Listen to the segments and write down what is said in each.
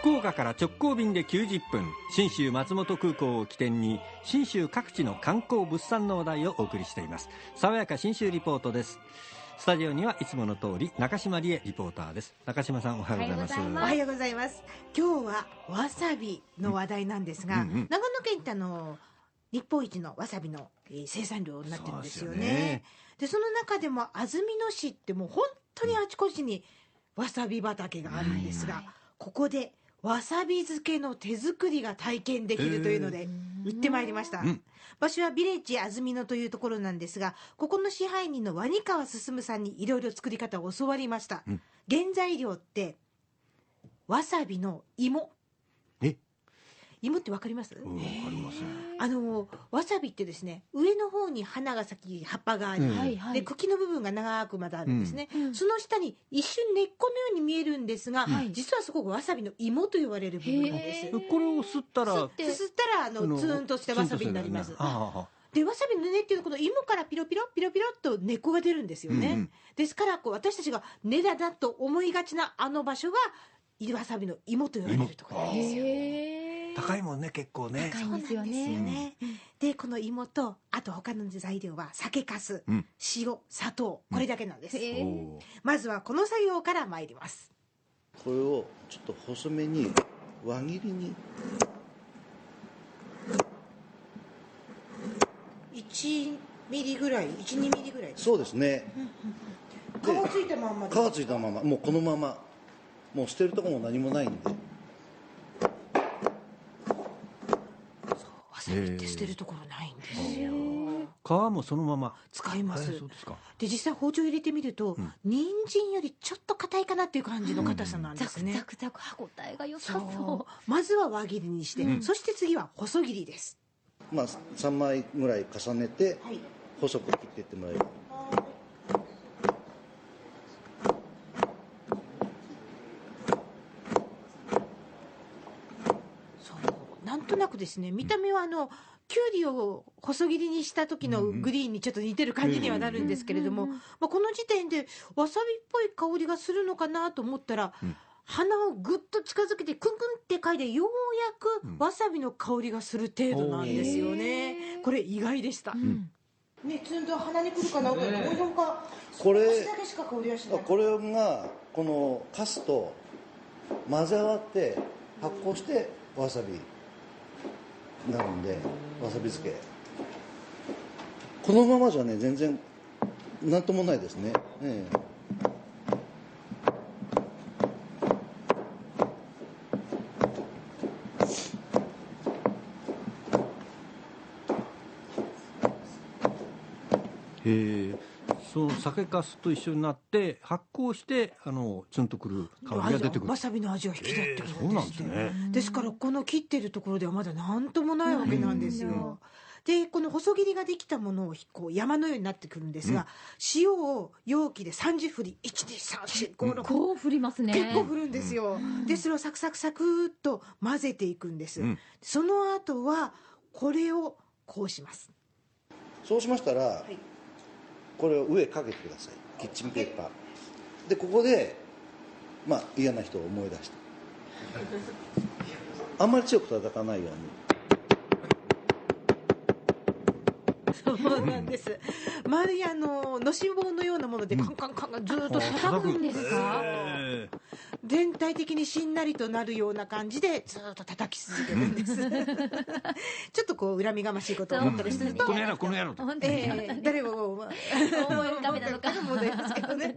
福岡から直行便で90分信州松本空港を起点に信州各地の観光物産の話題をお送りしています。爽やか信州リポートです。スタジオにはいつもの通り中島理恵リポーターです。中島さんおはようございます。おはようございます。今日はわさびの話題なんですが、うんうん。うん長野県ってあの日本一のわさびのえー生産量になってるんですよね。そうですよね。でその中でも安曇野市ってもう本当にあちこちにわさび畑があるんですが、ここでわさび漬けの手作りが体験できるというので行ってまいりました、うん。場所はビレッジ安曇野というところなんですがここの支配人のワニ川進さんにいろいろ作り方を教わりました、うん。原材料ってわさびの芋。え芋ってわかります？うんわかりますね。あのわさびってですね上の方に花が咲き葉っぱがあり、うん。で茎の部分が長くまだあるんですね、うんその下に一瞬根っこのように見えるんですが、はい。実はそこがわさびの芋と言われる部分なんです。これを吸ったら吸ってすすったらあのツーンとしたわさびになります。でわさびの根っていうのはこの芋からピロピロピロピロっと根っこが出るんですよね、うんうん。ですからこう私たちが根だだと思いがちなあの場所がわさびの芋と言われるところなんですよ高いもんね結構ね。高いんですよそうなんですよね。ねでこの芋とあと他の材料は酒粕、うん。塩砂糖これだけなんです、まずはこの作業から参ります。これをちょっと細めに輪切りに。1ミリぐらい？12ミリぐらいそうですね。皮ついたまんまで皮ついたまま。もうこのまま。もう捨てるとこも何もないんで捨てるところないんですよ。皮もそのまま。使います。ですか。で実際包丁入れてみると、ん。人参よりちょっと硬いかなっていう感じの硬さなんですね、ザクザク歯ごたえが良さそう。そまずは輪切りにして、うん。そして次は細切りです。まあ3枚ぐらい重ねてはい。細く切っていってもらえばそうなんとなくですね見た目はあの、きゅうりを細切りにした時のグリーンにちょっと似てる感じにはなるんですけれども、うんうんうんまあ、この時点でわさびっぽい香りがするのかなと思ったら、うん。鼻をぐっと近づけてクンクンって嗅いでようやうん。くわさびの香りがする程度なんですよね、これ意外でした、ううん。ねツンと鼻にくるかなこれ少しだけしか香りはしないこれがこのカスと混ぜ合わって発酵してわさび。になるんでわさび漬け。このままじゃね全然なんともないですね、ええ。へえ。その酒粕と一緒になって発酵してあのツンとくる香りが出てくる。わさびの味を引き立ってくるんですへえそうなんですね。ですからこの切ってるところではまだ何ともないわけなんですうん。よ。でこの細切りができたものをこう山のようになってくるんですが、塩を容器で30振り12345こう振りますね。結構振るんですよ、でそれをサクサクサクっと混ぜていくんです、うん。その後はこれをこうします。そうしましたら、いこれを上かけてください。キッチンペーパー。でここでまあ嫌な人を思い出して。あんまり強く叩かないように。そうなんです。まるであののし棒のようなものでカンカンカンがずーっと叩くんですか、全体的にしんなりとなるような感じでずーっと叩き続けるんです。ちょっとこう恨みがましいことを思ったりすると、この野郎この野郎と。ええ誰をまあ思い浮かべたのか思いますけどね。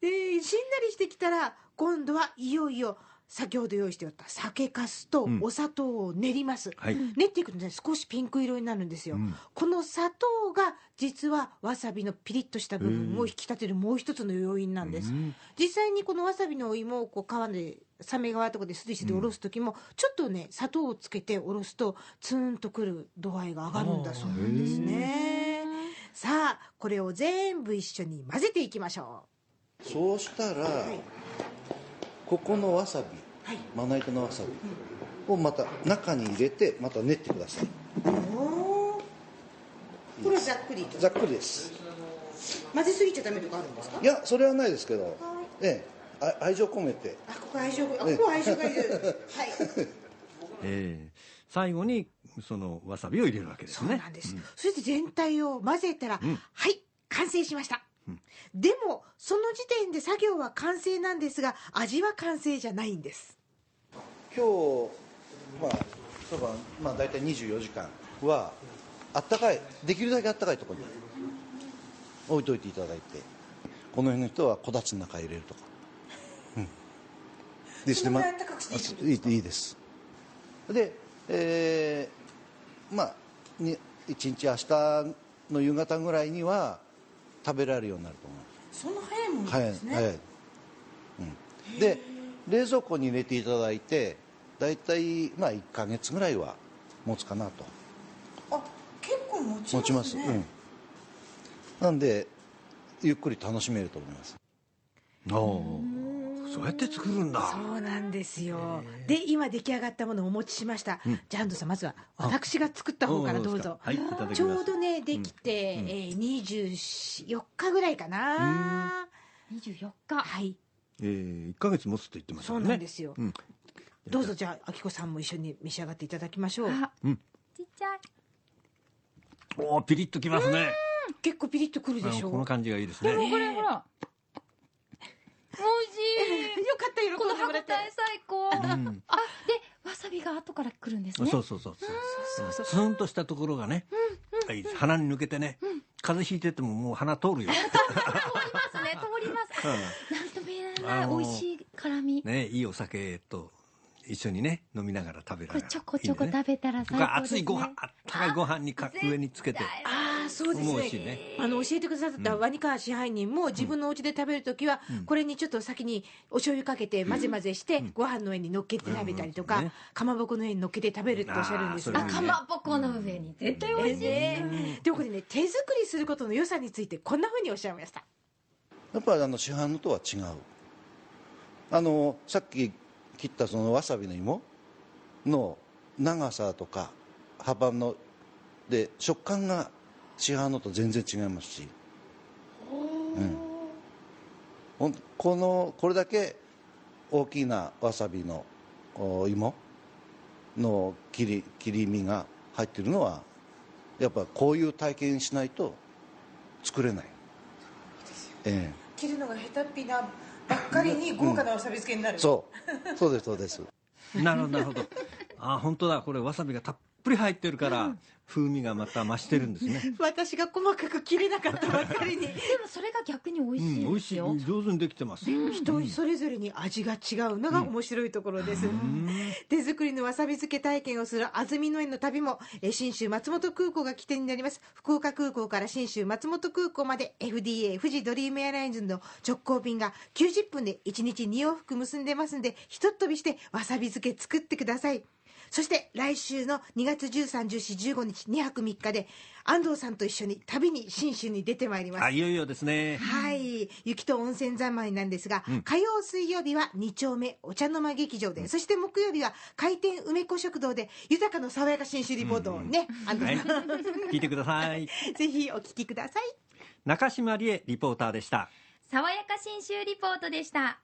でしんなりしてきたら今度はいよいよ先ほど用意しておった酒粕とうん。お砂糖を練ります、はい。練っていくとね少しピンク色になるんですよ、うん。この砂糖が実はわさびのピリッとした部分を引き立てるもう一つの要因なんです、うん。実際にこのわさびのお芋をこう皮でサメ側とかですりしておろす時も、ちょっとね砂糖をつけておろすとツーンとくる度合いが上がるんだそうなんですね。さあこれを全部一緒に混ぜていきましょそうしたら、うはいここのわさびはい。まな板のわさびをまた中に入れてまた練ってください。これはざっくりと。ざっくりです。混ぜすぎちゃダメとかあるんですか？いやそれはないですけど。ええ。あ愛情込めて。あここ愛情があここ愛情がいる。はい。えー最後にそのわさびを入れるわけですそうねなんです、それで全体を混ぜたら、ん。はい完成しました、でもその時点で作業は完成なんですが味は完成じゃないんです。今日まあそばまあ大体24時間はあったかいできるだけあったかいところに置いといていただいてこの辺の人はこたつの中に入れるとか、うん、でそのぐらいいですでえーまあに1日明日の夕方ぐらいには食べられるようになると思いますそんな早いもんですね、早い、うん、で冷蔵庫に入れていただいて大体まあ1か月ぐらいは持つかなと。あ結構持ちますね。持ちます、うん、なんでゆっくり楽しめると思います。おーそうやって作るんだ。そうなんですよ。で今出来上がったものをお持ちしました、じゃあ安藤さんまずは私が作った方からどうぞ。はいちょうどねできて、えー、24日ぐらいかな。24日。はい。えー、1か月持つと言ってましたね。うんなんですよ、うん。どうぞじゃああきこさんも一緒に召し上がっていただきましょう。あ、うん。ちっちゃい。おーピリッときますね。結構ピリッとくるでしょあのこの感じがいいですね。でもこれほら美味しいよかった喜んでこの歯ごたえもらって最高。うん。あでわさびが後から来るんですね。そうそうそうそう。そうそうンとしたところがね、はい鼻に抜けてね、風邪ひいててももう鼻通るよ、通りますね通ります。あなんとも言えないあのー美味しい辛み。ねいいお酒と一緒にね飲みながら食べられる。ちょこちょこ食べたら最高ですね。熱いご飯あったかいご飯にか上につけて。ああそうですね。ね。あの教えてくださったワニカー支配人も自分のお家で食べるときは、これにちょっと先にお醤油かけて混ぜ混ぜして、ご飯の上に乗っけて食べたりとか、うん。ねかまぼこの上に乗っけて食べるっておっしゃるんですあかまぼこの上に。絶対美味しい。ねでもこれね手作りすることの良さについてこんなふうにおっしゃいました。やっぱりあの市販のとは違う。あのさっき切ったそのわさびの芋の長さとか幅ので食感が市販のと全然違いますし、う。ん、このこれだけ大きなわさびのお芋の切り切り身が入ってるのはやっぱこういう体験しないと作れない、ええ。切るのが下手っぴなばっかりに豪華なわさび漬けになる、そう。そうですそうです。なるほどなるほど。あ本当だ。これわさびがたっぷり入ってるから、風味がまた増してるんですね。私が細かく切れなかったばっかりに。でもそれが逆に美味うんしい美味しい。ですよ、上手にできてます、人それぞれに味が違うのが面白いところです、手作りのわさび漬け体験をする安曇野への旅もえー信州松本空港が起点になります。福岡空港から信州松本空港まで FDA 富士ドリームエアラインズの直行便が90分で1日2往復結んでますんでひとっ飛びしてわさび漬け作ってくださいそして来週の2月13、14、15日2泊3日で安藤さんと一緒に旅に信州に出てまいります。あいよいよですね。はい。雪と温泉三昧なんですが、火曜、水曜日は2丁目お茶の間劇場で、そして木曜日は開店梅子食堂で、豊かの爽やか新種リポートをね、安はい藤さん、聞いてください。ぜひお聞きください。中島理恵リポーターでした。爽やか新州リポートでした